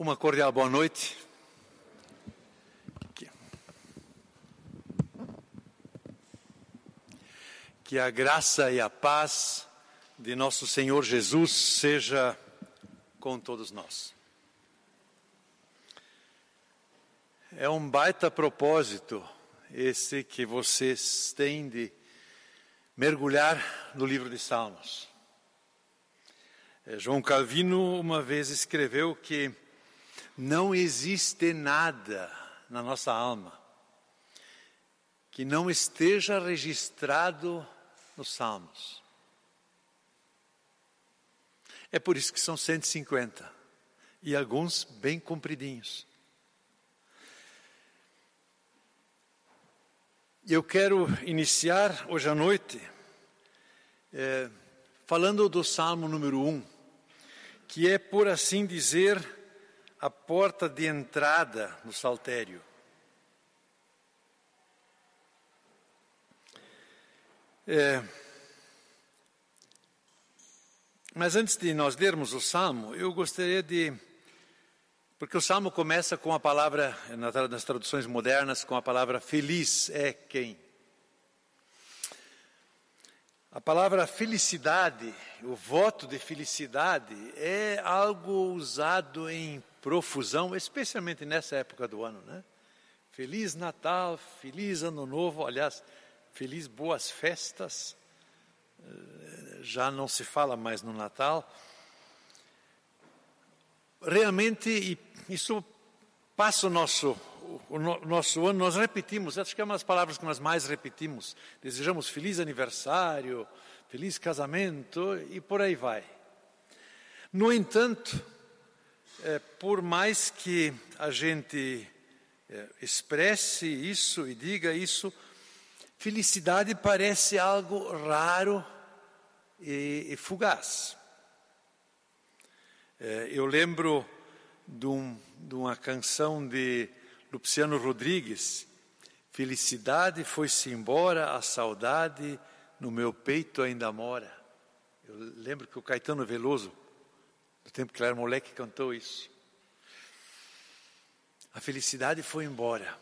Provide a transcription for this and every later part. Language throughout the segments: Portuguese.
Uma cordial boa noite. Que, a graça e a paz de nosso Senhor Jesus seja com todos nós. É um baita propósito esse que vocês têm de mergulhar no livro de Salmos. É, João Calvino uma vez escreveu que não existe nada na nossa alma que não esteja registrado nos Salmos. É por isso que são 150 e alguns bem compridinhos. Eu quero iniciar hoje à noite é, falando do Salmo número 1, que é, por assim dizer, a porta de entrada no saltério. É, mas antes de nós lermos o Salmo, eu gostaria de. Porque o Salmo começa com a palavra, nas traduções modernas, com a palavra feliz é quem. A palavra felicidade, o voto de felicidade, é algo usado em profusão, especialmente nessa época do ano, né? Feliz Natal, feliz Ano Novo, aliás, feliz boas festas. Eh, já não se fala mais no Natal. Realmente, isso passa o nosso o nosso ano, nós repetimos, acho que é uma das palavras que nós mais repetimos. Desejamos feliz aniversário, feliz casamento e por aí vai. No entanto, é, por mais que a gente é, expresse isso e diga isso, felicidade parece algo raro e, e fugaz. É, eu lembro de, um, de uma canção de Luciano Rodrigues, felicidade foi-se embora, a saudade no meu peito ainda mora. Eu lembro que o Caetano Veloso, no tempo que ele era moleque, cantou isso. A felicidade foi embora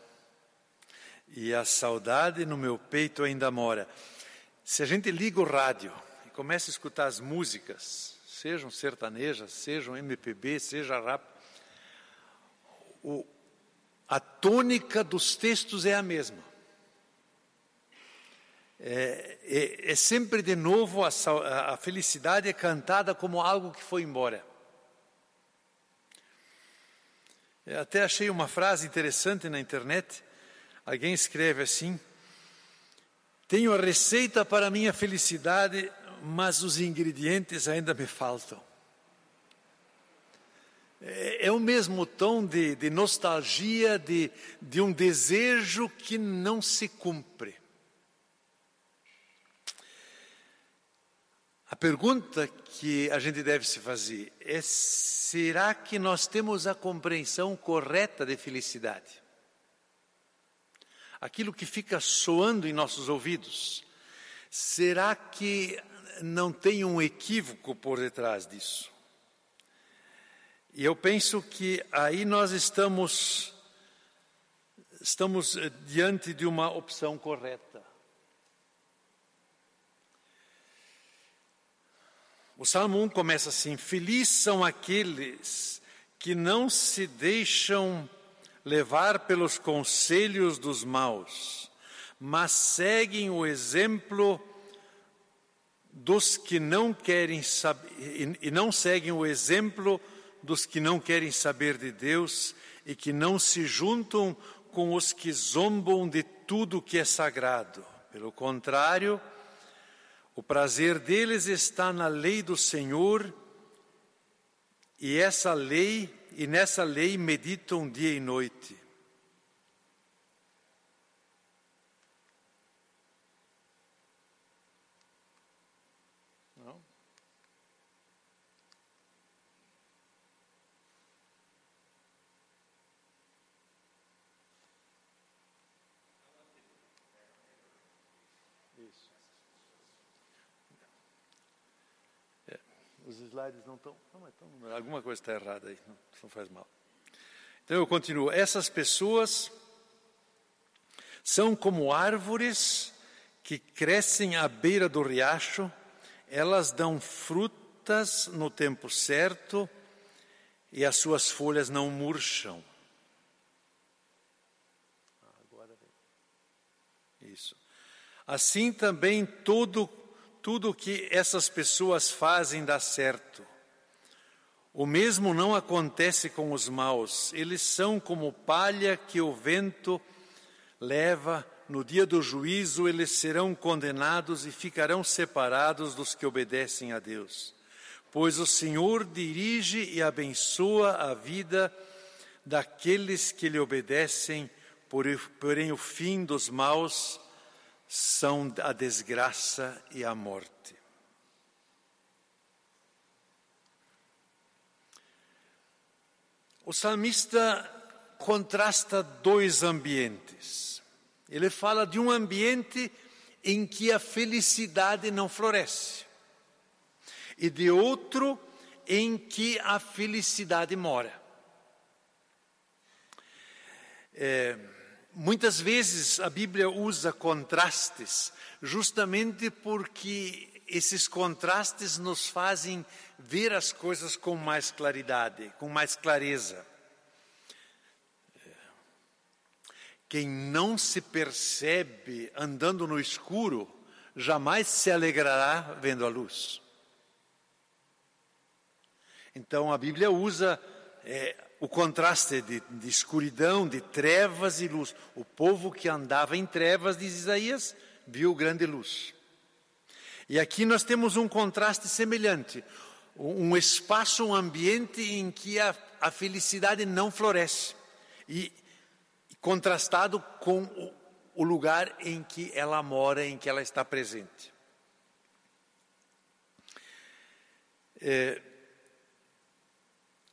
e a saudade no meu peito ainda mora. Se a gente liga o rádio e começa a escutar as músicas, sejam sertanejas, sejam MPB, seja rap, o, a tônica dos textos é a mesma. É, é, é sempre de novo a, a felicidade é cantada como algo que foi embora. Eu até achei uma frase interessante na internet. Alguém escreve assim: Tenho a receita para a minha felicidade, mas os ingredientes ainda me faltam. É, é o mesmo tom de, de nostalgia, de, de um desejo que não se cumpre. A pergunta que a gente deve se fazer é: será que nós temos a compreensão correta de felicidade? Aquilo que fica soando em nossos ouvidos, será que não tem um equívoco por detrás disso? E eu penso que aí nós estamos estamos eh, diante de uma opção correta. O Salmo 1 começa assim: Felizes são aqueles que não se deixam levar pelos conselhos dos maus, mas seguem o exemplo dos que não querem saber e não seguem o exemplo dos que não querem saber de Deus e que não se juntam com os que zombam de tudo que é sagrado. Pelo contrário, o prazer deles está na lei do Senhor, e essa lei, e nessa lei meditam dia e noite. Os slides não estão. Não, mas estão alguma coisa está errada aí, não, não faz mal. Então eu continuo. Essas pessoas são como árvores que crescem à beira do riacho, elas dão frutas no tempo certo e as suas folhas não murcham. Isso. Assim também tudo tudo que essas pessoas fazem dá certo. O mesmo não acontece com os maus. Eles são como palha que o vento leva. No dia do juízo, eles serão condenados e ficarão separados dos que obedecem a Deus. Pois o Senhor dirige e abençoa a vida daqueles que lhe obedecem, porém o fim dos maus são a desgraça e a morte. O salmista contrasta dois ambientes. Ele fala de um ambiente em que a felicidade não floresce e de outro em que a felicidade mora. É, muitas vezes a Bíblia usa contrastes justamente porque esses contrastes nos fazem ver as coisas com mais claridade, com mais clareza. Quem não se percebe andando no escuro, jamais se alegrará vendo a luz. Então a Bíblia usa é, o contraste de, de escuridão, de trevas e luz. O povo que andava em trevas, diz Isaías, viu grande luz. E aqui nós temos um contraste semelhante um espaço, um ambiente em que a, a felicidade não floresce. E contrastado com o, o lugar em que ela mora, em que ela está presente. É,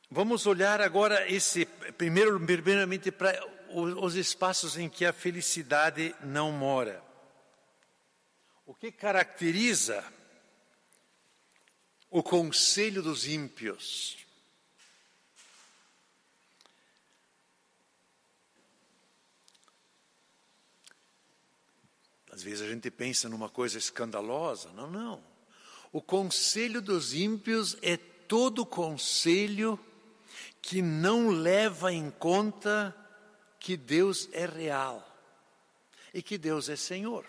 vamos olhar agora esse primeiro, primeiramente para os espaços em que a felicidade não mora. O que caracteriza o conselho dos ímpios. Às vezes a gente pensa numa coisa escandalosa. Não, não. O conselho dos ímpios é todo conselho que não leva em conta que Deus é real e que Deus é Senhor.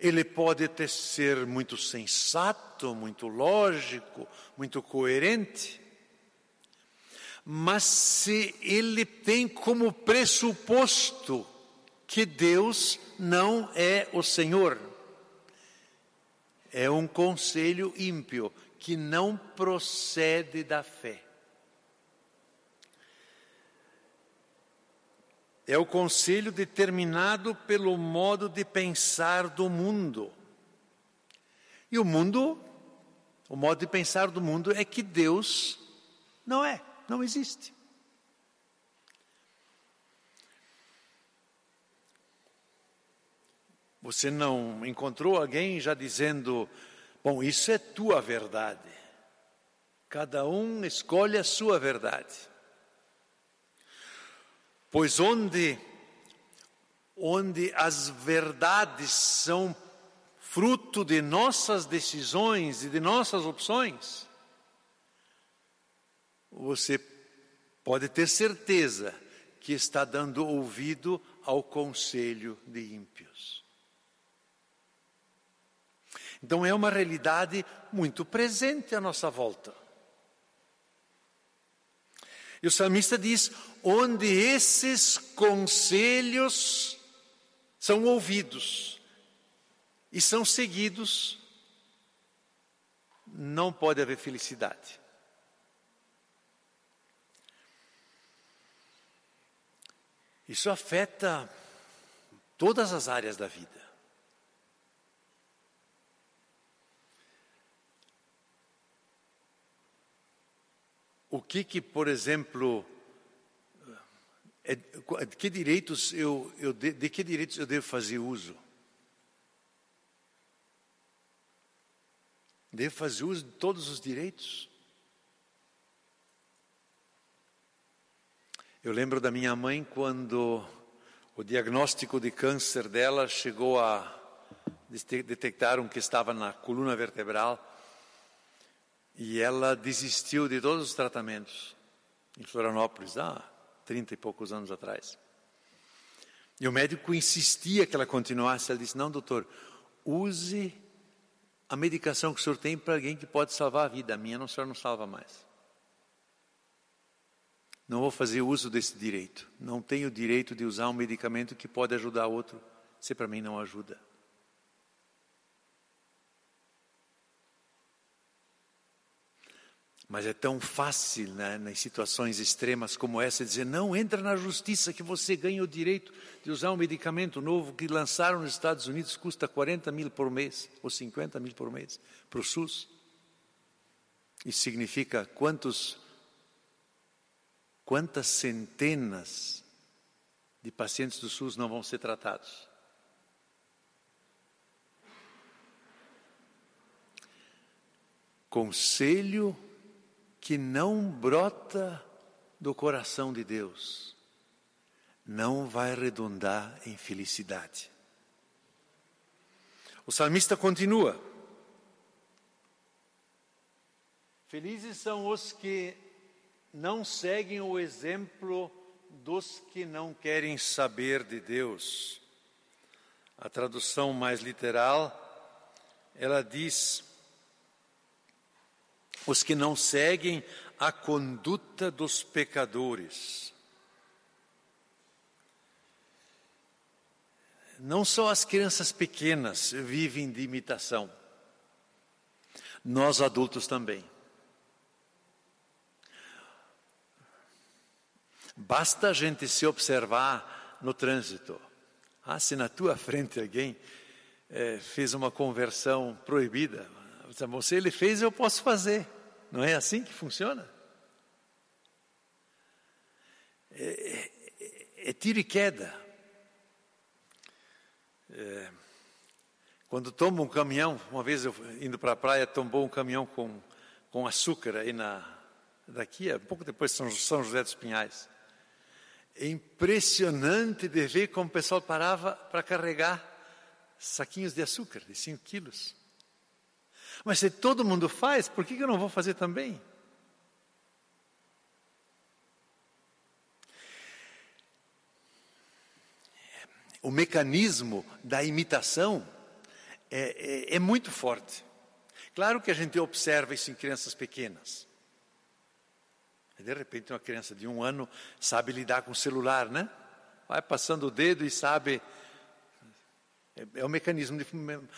Ele pode ter, ser muito sensato, muito lógico, muito coerente, mas se ele tem como pressuposto que Deus não é o Senhor, é um conselho ímpio que não procede da fé. É o conselho determinado pelo modo de pensar do mundo. E o mundo, o modo de pensar do mundo é que Deus não é, não existe. Você não encontrou alguém já dizendo: Bom, isso é tua verdade. Cada um escolhe a sua verdade. Pois onde, onde as verdades são fruto de nossas decisões e de nossas opções, você pode ter certeza que está dando ouvido ao conselho de ímpios. Então é uma realidade muito presente à nossa volta. E o salmista diz: onde esses conselhos são ouvidos e são seguidos, não pode haver felicidade. Isso afeta todas as áreas da vida. O que que, por exemplo, é, de que direitos eu, eu de, de que direitos eu devo fazer uso? Devo fazer uso de todos os direitos? Eu lembro da minha mãe quando o diagnóstico de câncer dela chegou a detectaram que estava na coluna vertebral e ela desistiu de todos os tratamentos em Florianópolis há 30 e poucos anos atrás. E o médico insistia que ela continuasse. Ela disse: Não, doutor, use a medicação que o senhor tem para alguém que pode salvar a vida. A minha, não, o senhor não salva mais. Não vou fazer uso desse direito. Não tenho o direito de usar um medicamento que pode ajudar outro, se para mim não ajuda. Mas é tão fácil, né, nas situações extremas como essa, dizer: não, entra na justiça que você ganha o direito de usar um medicamento novo que lançaram nos Estados Unidos, custa 40 mil por mês, ou 50 mil por mês, para o SUS. Isso significa quantos Quantas centenas de pacientes do SUS não vão ser tratados? Conselho que não brota do coração de Deus não vai redundar em felicidade. O salmista continua: Felizes são os que não seguem o exemplo dos que não querem saber de Deus. A tradução mais literal, ela diz: os que não seguem a conduta dos pecadores. Não só as crianças pequenas vivem de imitação, nós adultos também. Basta a gente se observar no trânsito. Ah, se na tua frente alguém é, fez uma conversão proibida, você ele fez, eu posso fazer. Não é assim que funciona? É, é, é tiro e queda. É, quando toma um caminhão, uma vez eu indo para a praia, tombou um caminhão com, com açúcar aí na, daqui, um pouco depois de São, São José dos Pinhais. É impressionante de ver como o pessoal parava para carregar saquinhos de açúcar de 5 quilos. Mas se todo mundo faz, por que eu não vou fazer também? O mecanismo da imitação é, é, é muito forte. Claro que a gente observa isso em crianças pequenas. De repente uma criança de um ano sabe lidar com o celular, né? Vai passando o dedo e sabe. É, é um mecanismo, de,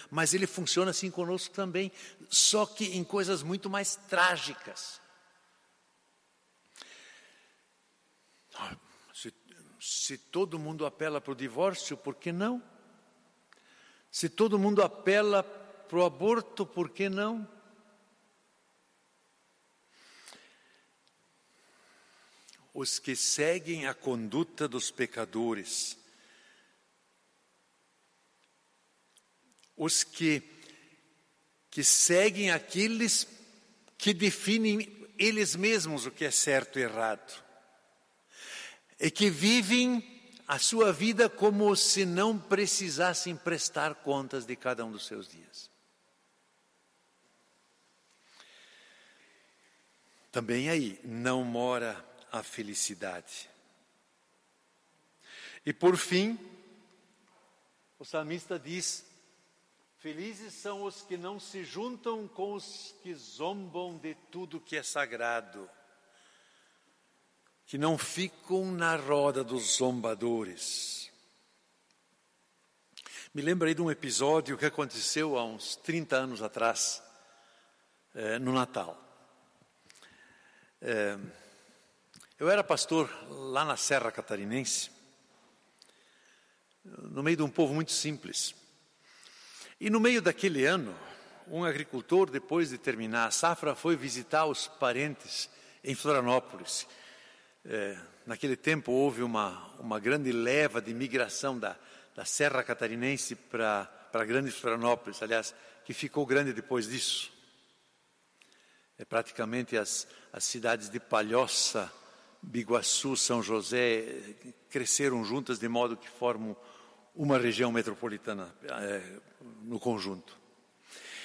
mas ele funciona assim conosco também, só que em coisas muito mais trágicas. Ah, se, se todo mundo apela para o divórcio, por que não? Se todo mundo apela para o aborto, por que não? os que seguem a conduta dos pecadores, os que, que seguem aqueles que definem eles mesmos o que é certo e errado, e que vivem a sua vida como se não precisassem prestar contas de cada um dos seus dias. Também aí não mora a felicidade. E por fim, o salmista diz: Felizes são os que não se juntam com os que zombam de tudo que é sagrado, que não ficam na roda dos zombadores. Me lembrei de um episódio que aconteceu há uns 30 anos atrás, eh, no Natal. Eh, eu era pastor lá na Serra Catarinense, no meio de um povo muito simples. E no meio daquele ano, um agricultor, depois de terminar a safra, foi visitar os parentes em Florianópolis. É, naquele tempo houve uma, uma grande leva de migração da, da Serra Catarinense para a Grande Florianópolis, aliás, que ficou grande depois disso. É praticamente as, as cidades de Palhoça, Biguaçu, São José, cresceram juntas de modo que formam uma região metropolitana é, no conjunto.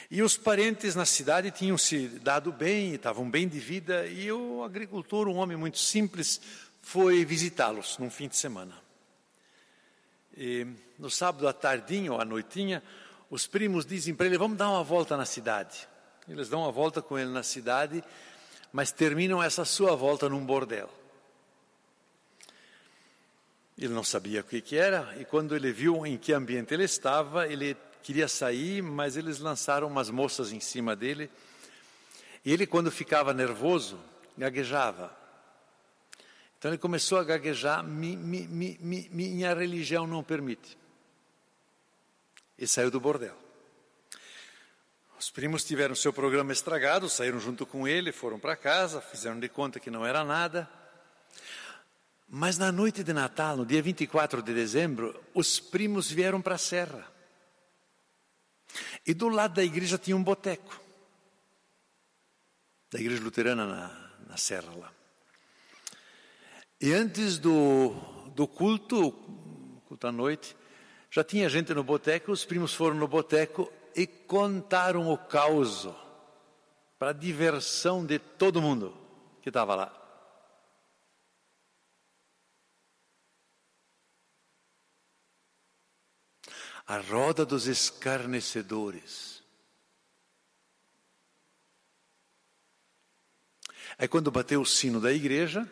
E os parentes na cidade tinham se dado bem, estavam bem de vida, e o agricultor, um homem muito simples, foi visitá-los num fim de semana. E no sábado à tardinha ou à noitinha, os primos dizem para ele: Vamos dar uma volta na cidade. Eles dão uma volta com ele na cidade, mas terminam essa sua volta num bordel. Ele não sabia o que, que era, e quando ele viu em que ambiente ele estava, ele queria sair, mas eles lançaram umas moças em cima dele. E ele, quando ficava nervoso, gaguejava. Então ele começou a gaguejar, mi, mi, mi, minha religião não permite. E saiu do bordel. Os primos tiveram seu programa estragado, saíram junto com ele, foram para casa, fizeram de conta que não era nada. Mas na noite de Natal, no dia 24 de dezembro, os primos vieram para a serra. E do lado da igreja tinha um boteco. Da igreja luterana na, na serra lá. E antes do, do culto, culto à noite, já tinha gente no boteco, os primos foram no boteco e contaram o caos para diversão de todo mundo que estava lá. A roda dos escarnecedores. Aí, quando bateu o sino da igreja,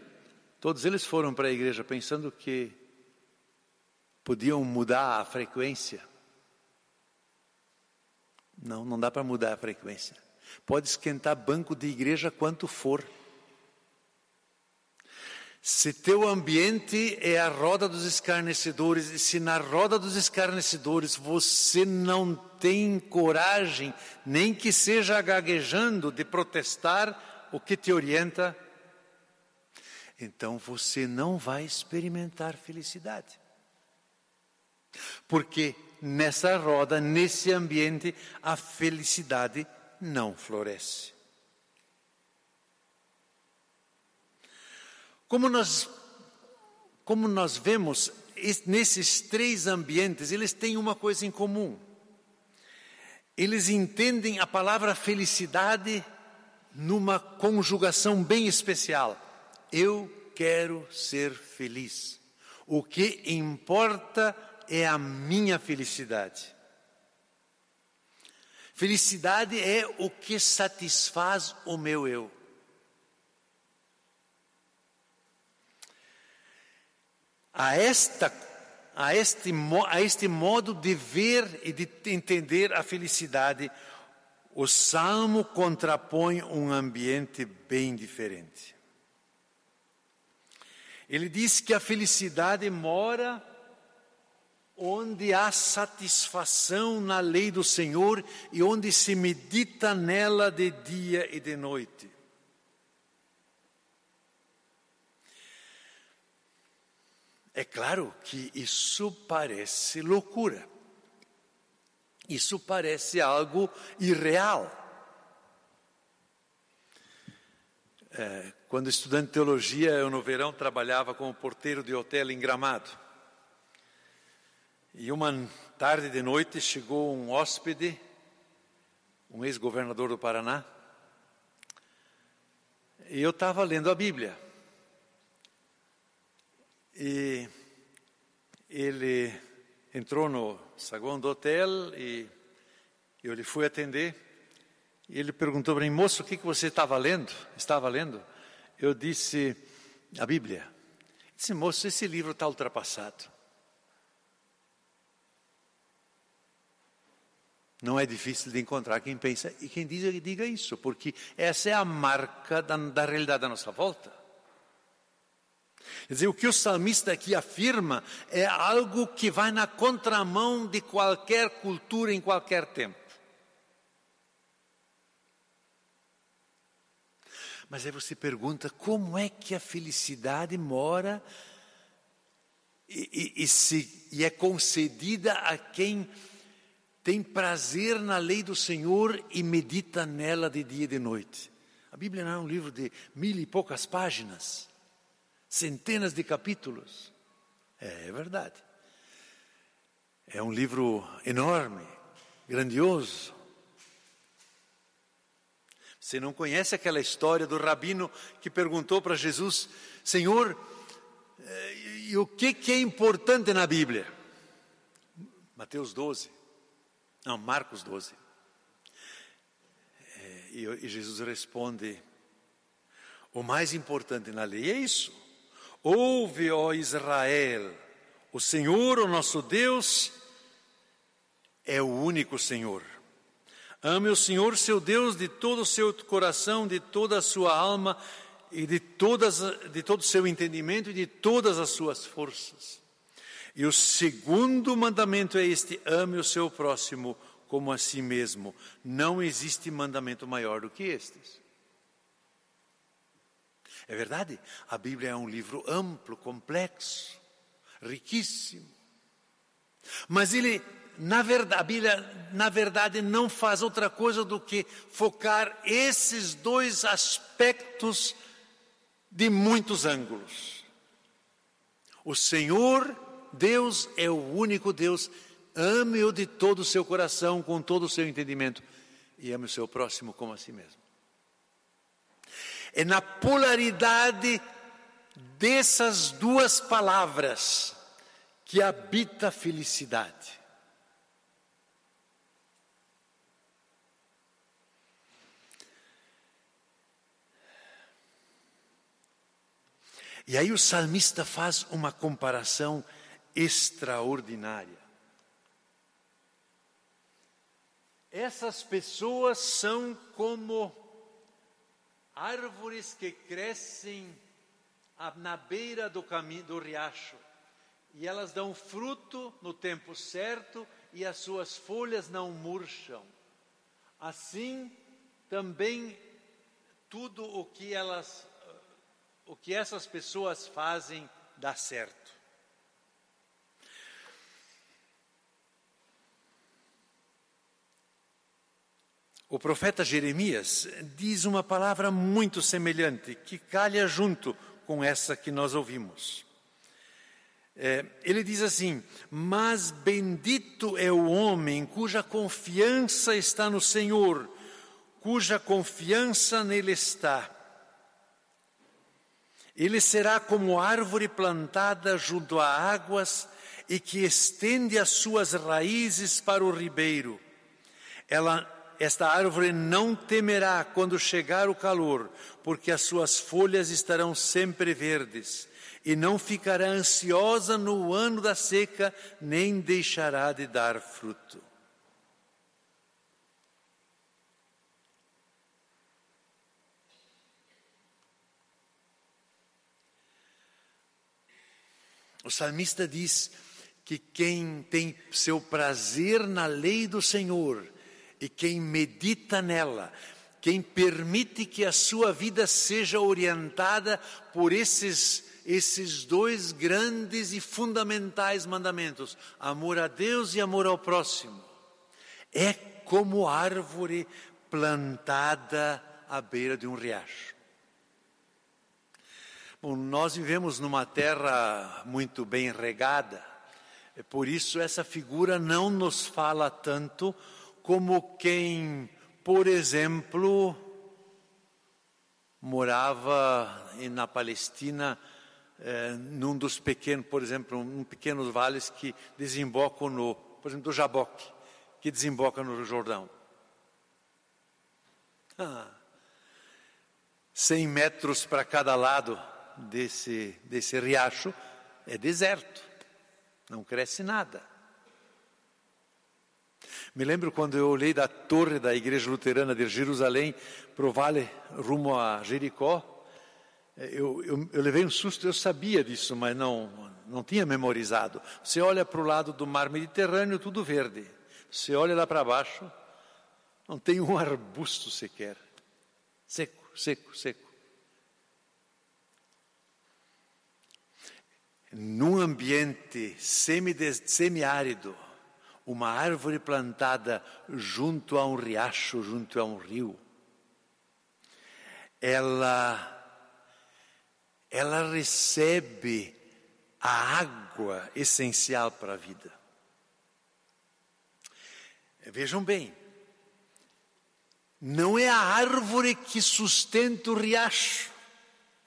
todos eles foram para a igreja pensando que podiam mudar a frequência. Não, não dá para mudar a frequência. Pode esquentar banco de igreja quanto for. Se teu ambiente é a roda dos escarnecedores, e se na roda dos escarnecedores você não tem coragem, nem que seja gaguejando, de protestar o que te orienta, então você não vai experimentar felicidade. Porque nessa roda, nesse ambiente, a felicidade não floresce. Como nós, como nós vemos, nesses três ambientes, eles têm uma coisa em comum. Eles entendem a palavra felicidade numa conjugação bem especial. Eu quero ser feliz. O que importa é a minha felicidade. Felicidade é o que satisfaz o meu eu. A, esta, a, este, a este modo de ver e de entender a felicidade, o salmo contrapõe um ambiente bem diferente. Ele diz que a felicidade mora onde há satisfação na lei do Senhor e onde se medita nela de dia e de noite. É claro que isso parece loucura. Isso parece algo irreal. É, quando estudante de teologia, eu no verão trabalhava como porteiro de hotel em Gramado. E uma tarde de noite chegou um hóspede, um ex-governador do Paraná, e eu estava lendo a Bíblia. E ele entrou no saguão do hotel e eu lhe fui atender. E ele perguntou para mim, moço, o que, que você estava lendo? Estava lendo? Eu disse, a Bíblia. Ele disse, moço, esse livro está ultrapassado. Não é difícil de encontrar quem pensa e quem diga, diga isso, porque essa é a marca da, da realidade da nossa volta. Quer dizer, o que o salmista aqui afirma é algo que vai na contramão de qualquer cultura em qualquer tempo. Mas aí você pergunta como é que a felicidade mora e, e, e, se, e é concedida a quem tem prazer na lei do Senhor e medita nela de dia e de noite. A Bíblia não é um livro de mil e poucas páginas. Centenas de capítulos. É, é verdade. É um livro enorme, grandioso. Você não conhece aquela história do rabino que perguntou para Jesus: Senhor, eh, e o que, que é importante na Bíblia? Mateus 12, não, Marcos 12. É, e Jesus responde: o mais importante na lei é isso. Ouve, ó Israel, o Senhor, o nosso Deus, é o único Senhor. Ame o Senhor, seu Deus, de todo o seu coração, de toda a sua alma e de, todas, de todo o seu entendimento e de todas as suas forças. E o segundo mandamento é este: ame o seu próximo como a si mesmo. Não existe mandamento maior do que estes. É verdade, a Bíblia é um livro amplo, complexo, riquíssimo. Mas ele na verdade, a Bíblia, na verdade, não faz outra coisa do que focar esses dois aspectos de muitos ângulos. O Senhor, Deus, é o único Deus. Ame-o de todo o seu coração, com todo o seu entendimento, e ame o seu próximo como a si mesmo. É na polaridade dessas duas palavras que habita a felicidade. E aí o salmista faz uma comparação extraordinária. Essas pessoas são como árvores que crescem na beira do caminho do riacho, e elas dão fruto no tempo certo e as suas folhas não murcham. Assim também tudo o que elas o que essas pessoas fazem dá certo. O profeta Jeremias diz uma palavra muito semelhante, que calha junto com essa que nós ouvimos. É, ele diz assim: Mas bendito é o homem cuja confiança está no Senhor, cuja confiança nele está. Ele será como árvore plantada junto a águas e que estende as suas raízes para o ribeiro. Ela, esta árvore não temerá quando chegar o calor, porque as suas folhas estarão sempre verdes, e não ficará ansiosa no ano da seca, nem deixará de dar fruto. O salmista diz que quem tem seu prazer na lei do Senhor e quem medita nela, quem permite que a sua vida seja orientada por esses esses dois grandes e fundamentais mandamentos, amor a Deus e amor ao próximo, é como árvore plantada à beira de um riacho. Bom, nós vivemos numa terra muito bem regada, por isso essa figura não nos fala tanto como quem, por exemplo, morava na Palestina, eh, num dos pequenos, por exemplo, um pequenos vales que desembocam no, por exemplo, do Jaboque, que desemboca no Jordão. Ah, 100 metros para cada lado desse, desse riacho é deserto, não cresce nada. Me lembro quando eu olhei da torre da igreja luterana de Jerusalém para o vale rumo a Jericó, eu, eu, eu, levei um susto, eu sabia disso, mas não, não tinha memorizado. Você olha para o lado do mar Mediterrâneo, tudo verde. Você olha lá para baixo, não tem um arbusto sequer. Seco, seco, seco. num ambiente semiárido, uma árvore plantada junto a um riacho, junto a um rio, ela ela recebe a água essencial para a vida. Vejam bem, não é a árvore que sustenta o riacho,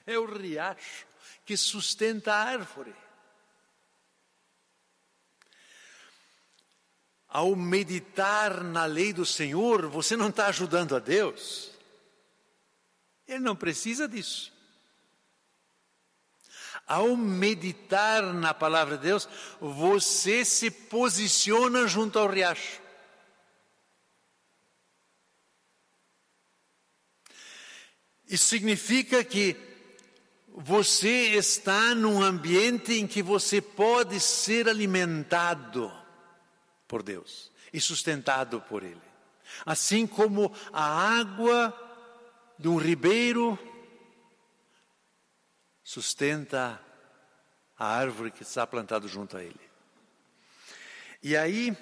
é o riacho que sustenta a árvore. Ao meditar na lei do Senhor, você não está ajudando a Deus. Ele não precisa disso. Ao meditar na palavra de Deus, você se posiciona junto ao riacho. Isso significa que você está num ambiente em que você pode ser alimentado por Deus e sustentado por Ele. Assim como a água de um ribeiro sustenta a árvore que está plantada junto a ele. E aí,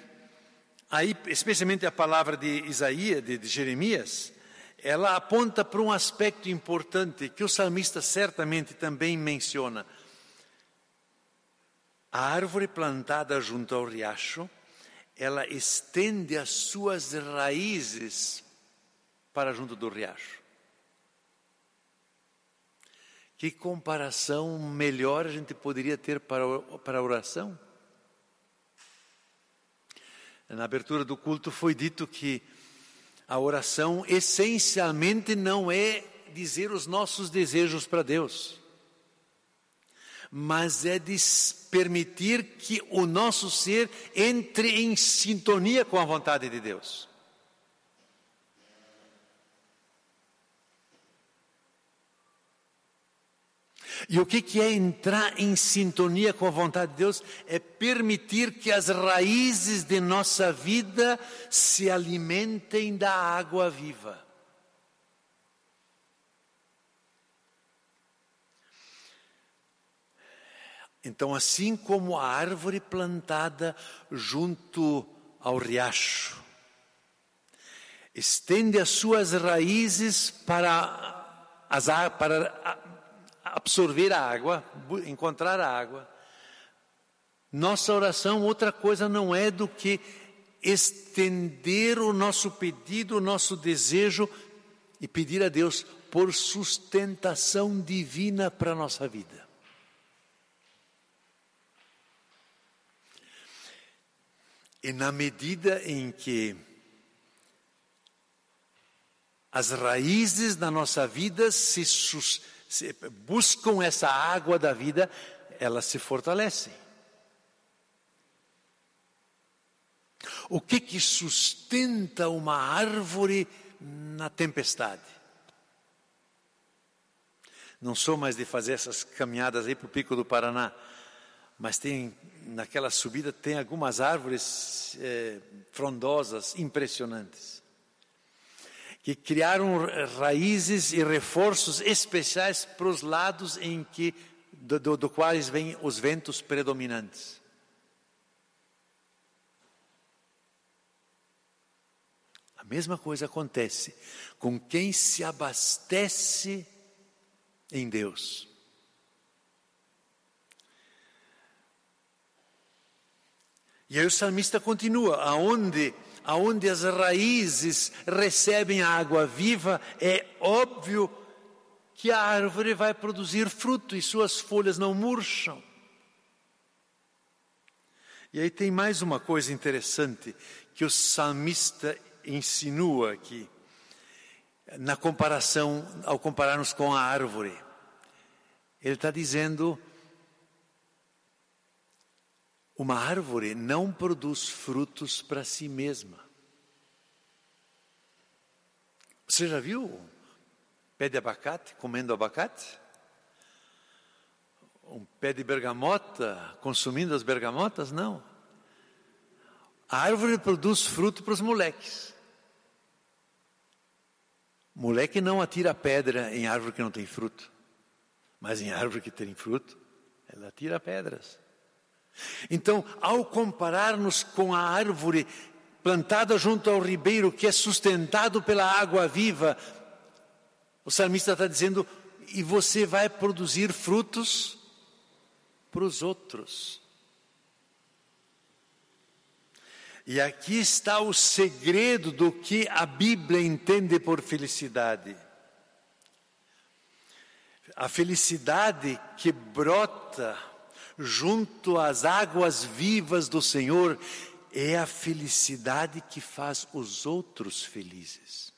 aí especialmente a palavra de Isaías, de, de Jeremias, ela aponta para um aspecto importante que o salmista certamente também menciona. A árvore plantada junto ao riacho, ela estende as suas raízes para junto do riacho. Que comparação melhor a gente poderia ter para, para a oração? Na abertura do culto foi dito que a oração essencialmente não é dizer os nossos desejos para Deus, mas é de permitir que o nosso ser entre em sintonia com a vontade de Deus. E o que é entrar em sintonia com a vontade de Deus? É permitir que as raízes de nossa vida se alimentem da água viva. Então, assim como a árvore plantada junto ao riacho, estende as suas raízes para, as, para absorver a água, encontrar a água. Nossa oração, outra coisa não é do que estender o nosso pedido, o nosso desejo e pedir a Deus por sustentação divina para a nossa vida. E na medida em que as raízes da nossa vida se se buscam essa água da vida, elas se fortalecem. O que que sustenta uma árvore na tempestade? Não sou mais de fazer essas caminhadas aí para o Pico do Paraná, mas tem naquela subida tem algumas árvores é, frondosas impressionantes que criaram raízes e reforços especiais para os lados em que do, do, do quais vêm os ventos predominantes. A mesma coisa acontece com quem se abastece em Deus. E aí o salmista continua, aonde aonde as raízes recebem a água viva, é óbvio que a árvore vai produzir fruto e suas folhas não murcham. E aí tem mais uma coisa interessante que o salmista insinua aqui, na comparação, ao compararmos com a árvore. Ele está dizendo: uma árvore não produz frutos para si mesma. Você já viu pé de abacate comendo abacate? Um pé de bergamota consumindo as bergamotas? Não. A árvore produz fruto para os moleques. Moleque não atira pedra em árvore que não tem fruto, mas em árvore que tem fruto, ela atira pedras. Então, ao compararmos com a árvore plantada junto ao ribeiro que é sustentado pela água viva, o salmista está dizendo: e você vai produzir frutos para os outros. E aqui está o segredo do que a Bíblia entende por felicidade. A felicidade que brota junto às águas vivas do Senhor é a felicidade que faz os outros felizes.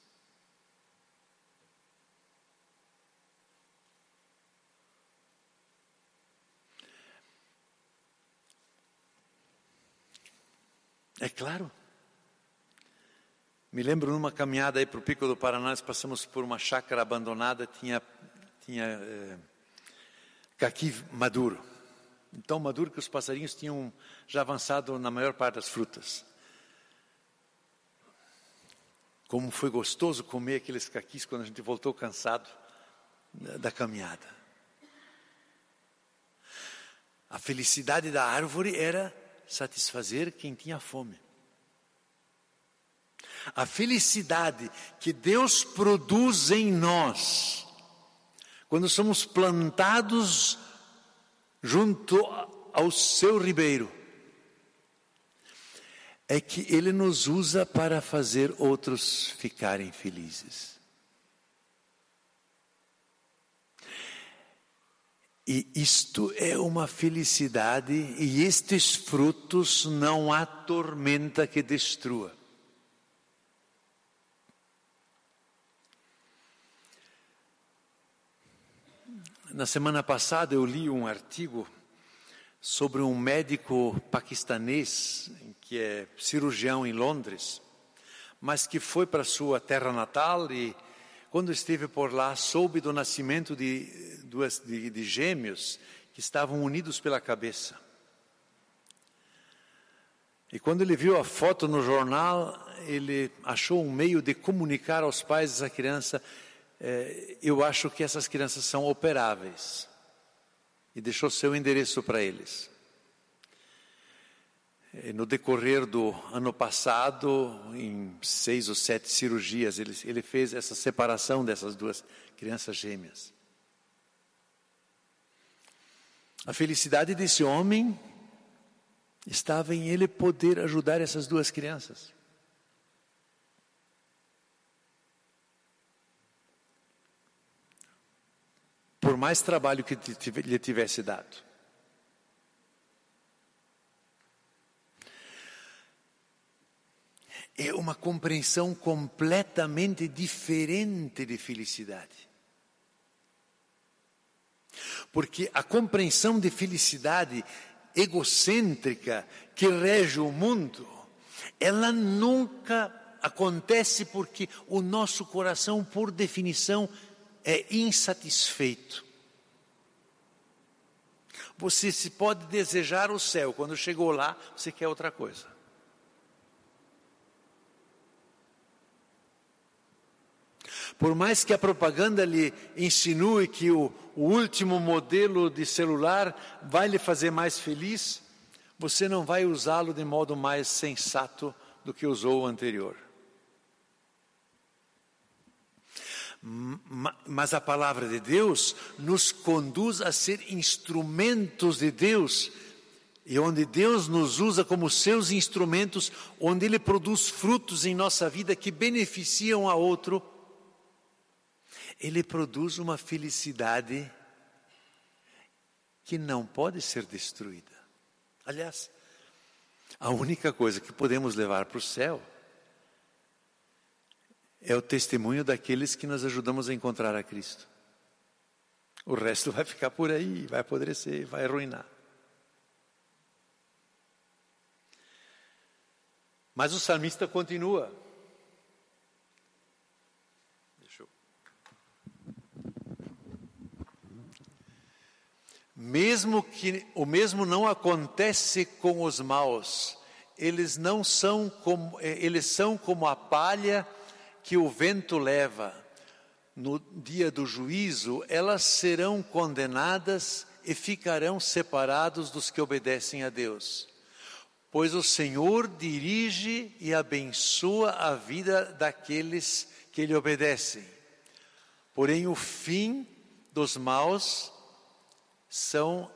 É claro. Me lembro numa caminhada aí para o Pico do Paraná, nós passamos por uma chácara abandonada, tinha, tinha é, caqui maduro. Tão maduro que os passarinhos tinham já avançado na maior parte das frutas. Como foi gostoso comer aqueles caquis quando a gente voltou cansado da caminhada. A felicidade da árvore era satisfazer quem tinha fome. A felicidade que Deus produz em nós, quando somos plantados junto ao seu ribeiro, é que Ele nos usa para fazer outros ficarem felizes. E isto é uma felicidade, e estes frutos não há tormenta que destrua. Na semana passada eu li um artigo sobre um médico paquistanês que é cirurgião em Londres, mas que foi para sua terra natal e quando esteve por lá soube do nascimento de duas, de, de gêmeos que estavam unidos pela cabeça. E quando ele viu a foto no jornal, ele achou um meio de comunicar aos pais dessa criança: eh, eu acho que essas crianças são operáveis. E deixou seu endereço para eles. E no decorrer do ano passado, em seis ou sete cirurgias, ele, ele fez essa separação dessas duas crianças gêmeas. A felicidade desse homem estava em ele poder ajudar essas duas crianças. Por mais trabalho que lhe tivesse dado. É uma compreensão completamente diferente de felicidade. Porque a compreensão de felicidade egocêntrica que rege o mundo, ela nunca acontece porque o nosso coração, por definição, é insatisfeito. Você se pode desejar o céu, quando chegou lá, você quer outra coisa. Por mais que a propaganda lhe insinue que o, o último modelo de celular vai lhe fazer mais feliz, você não vai usá-lo de modo mais sensato do que usou o anterior. Mas a palavra de Deus nos conduz a ser instrumentos de Deus, e onde Deus nos usa como seus instrumentos, onde Ele produz frutos em nossa vida que beneficiam a outro ele produz uma felicidade que não pode ser destruída. Aliás, a única coisa que podemos levar para o céu é o testemunho daqueles que nós ajudamos a encontrar a Cristo. O resto vai ficar por aí, vai apodrecer, vai arruinar. Mas o salmista continua. Mesmo que o mesmo não acontece com os maus, eles não são como eh, eles são como a palha que o vento leva. No dia do juízo, elas serão condenadas e ficarão separados dos que obedecem a Deus. Pois o Senhor dirige e abençoa a vida daqueles que lhe obedecem. Porém, o fim dos maus são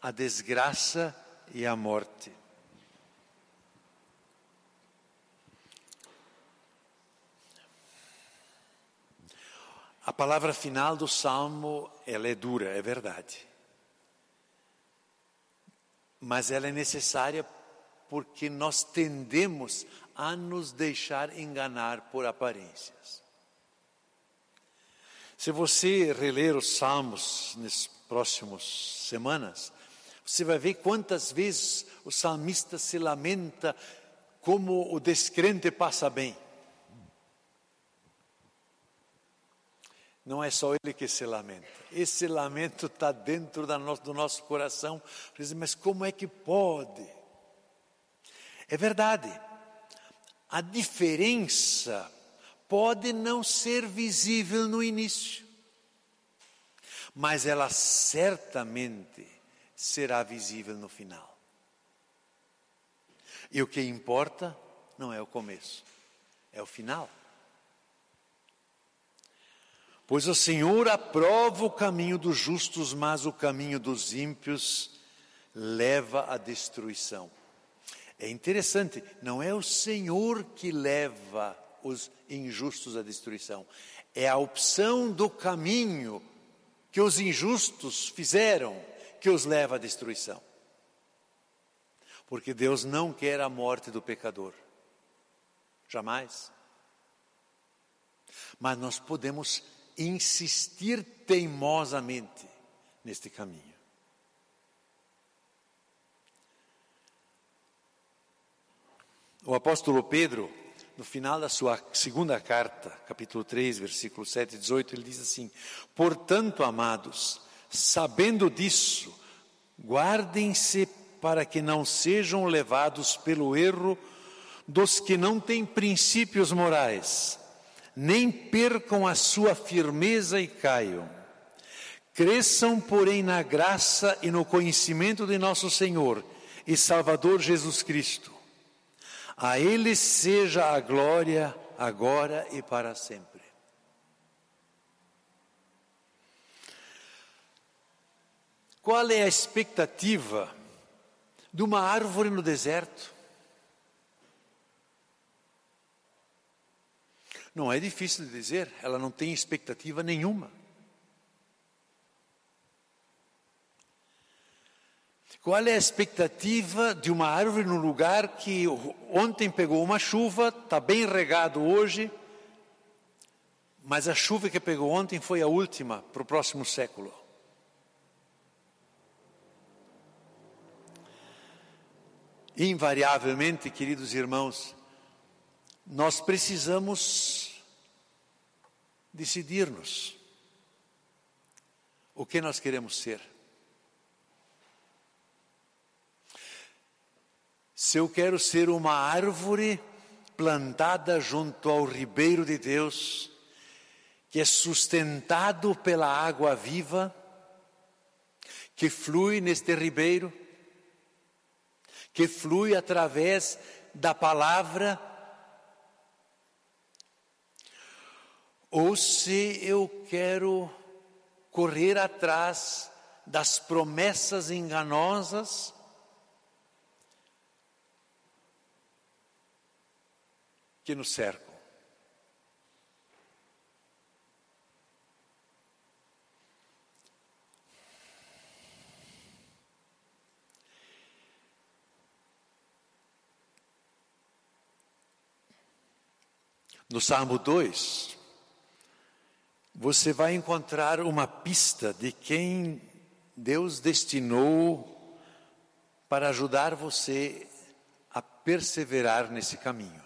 a desgraça e a morte. A palavra final do salmo, ela é dura, é verdade. Mas ela é necessária porque nós tendemos a nos deixar enganar por aparências. Se você reler os salmos nas próximas semanas, você vai ver quantas vezes o salmista se lamenta como o descrente passa bem. Não é só ele que se lamenta. Esse lamento está dentro do nosso coração. Mas como é que pode? É verdade. A diferença pode não ser visível no início, mas ela certamente será visível no final. E o que importa não é o começo, é o final. Pois o Senhor aprova o caminho dos justos, mas o caminho dos ímpios leva à destruição. É interessante, não é o Senhor que leva os injustos à destruição, é a opção do caminho que os injustos fizeram que os leva à destruição. Porque Deus não quer a morte do pecador, jamais. Mas nós podemos insistir teimosamente neste caminho. O apóstolo Pedro, no final da sua segunda carta, capítulo 3, versículo 7 e 18, ele diz assim: Portanto, amados, sabendo disso, guardem-se para que não sejam levados pelo erro dos que não têm princípios morais nem percam a sua firmeza e caiam. Cresçam, porém, na graça e no conhecimento de nosso Senhor e Salvador Jesus Cristo. A Ele seja a glória, agora e para sempre. Qual é a expectativa de uma árvore no deserto? Não é difícil de dizer, ela não tem expectativa nenhuma. Qual é a expectativa de uma árvore num lugar que ontem pegou uma chuva, está bem regado hoje, mas a chuva que pegou ontem foi a última para o próximo século? Invariavelmente, queridos irmãos, nós precisamos decidir-nos o que nós queremos ser. Se eu quero ser uma árvore plantada junto ao ribeiro de Deus, que é sustentado pela água viva, que flui neste ribeiro, que flui através da palavra ou se eu quero correr atrás das promessas enganosas que nos cercam. No Salmo 2, você vai encontrar uma pista de quem Deus destinou para ajudar você a perseverar nesse caminho.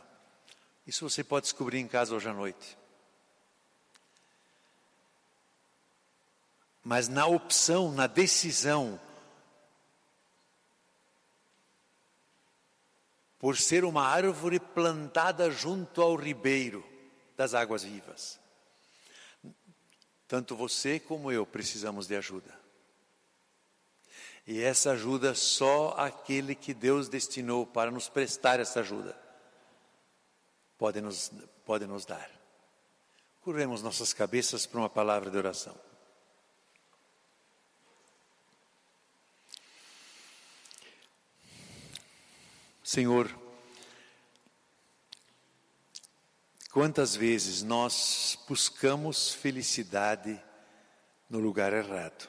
Isso você pode descobrir em casa hoje à noite. Mas na opção, na decisão, por ser uma árvore plantada junto ao ribeiro das águas vivas. Tanto você como eu precisamos de ajuda. E essa ajuda só aquele que Deus destinou para nos prestar essa ajuda pode nos, pode nos dar. Curvemos nossas cabeças para uma palavra de oração. Senhor, quantas vezes nós buscamos felicidade no lugar errado?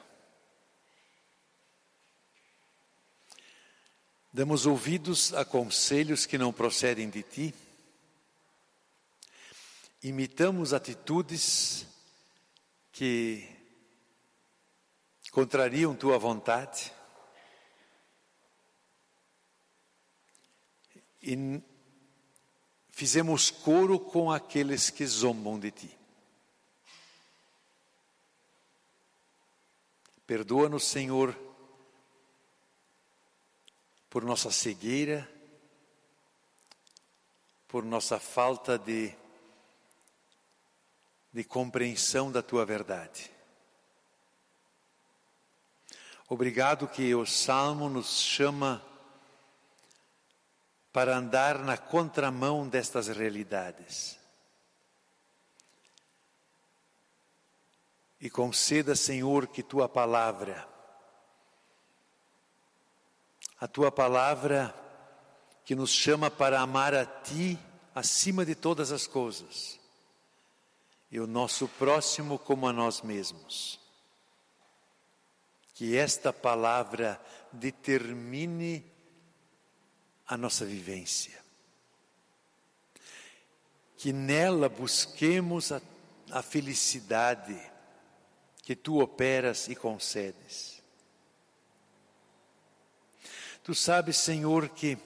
Damos ouvidos a conselhos que não procedem de ti, imitamos atitudes que contrariam tua vontade e fizemos coro com aqueles que zombam de ti. Perdoa-nos, Senhor, por nossa cegueira, por nossa falta de, de compreensão da tua verdade. Obrigado que o Salmo nos chama para andar na contramão destas realidades. E conceda, Senhor, que tua palavra, a tua palavra que nos chama para amar a ti acima de todas as coisas, e o nosso próximo como a nós mesmos. Que esta palavra determine a nossa vivência. Que nela busquemos a, a felicidade que tu operas e concedes. Tu sabes, Senhor, que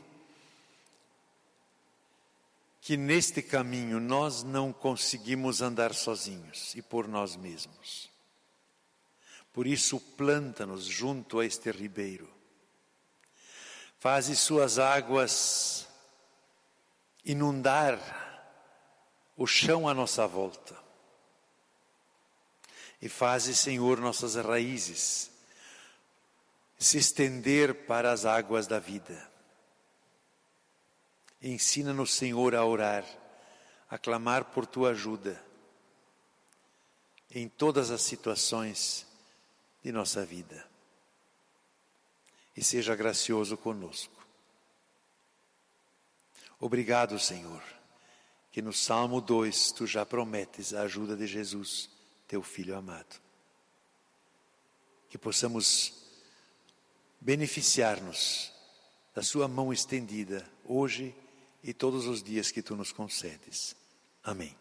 que neste caminho nós não conseguimos andar sozinhos e por nós mesmos. Por isso, planta-nos junto a este ribeiro Faze suas águas inundar o chão à nossa volta. E faze, Senhor, nossas raízes se estender para as águas da vida. Ensina-nos, Senhor, a orar, a clamar por tua ajuda em todas as situações de nossa vida e seja gracioso conosco. Obrigado, Senhor, que no Salmo 2 tu já prometes a ajuda de Jesus, teu Filho amado. Que possamos beneficiar-nos da Sua mão estendida hoje e todos os dias que tu nos concedes. Amém.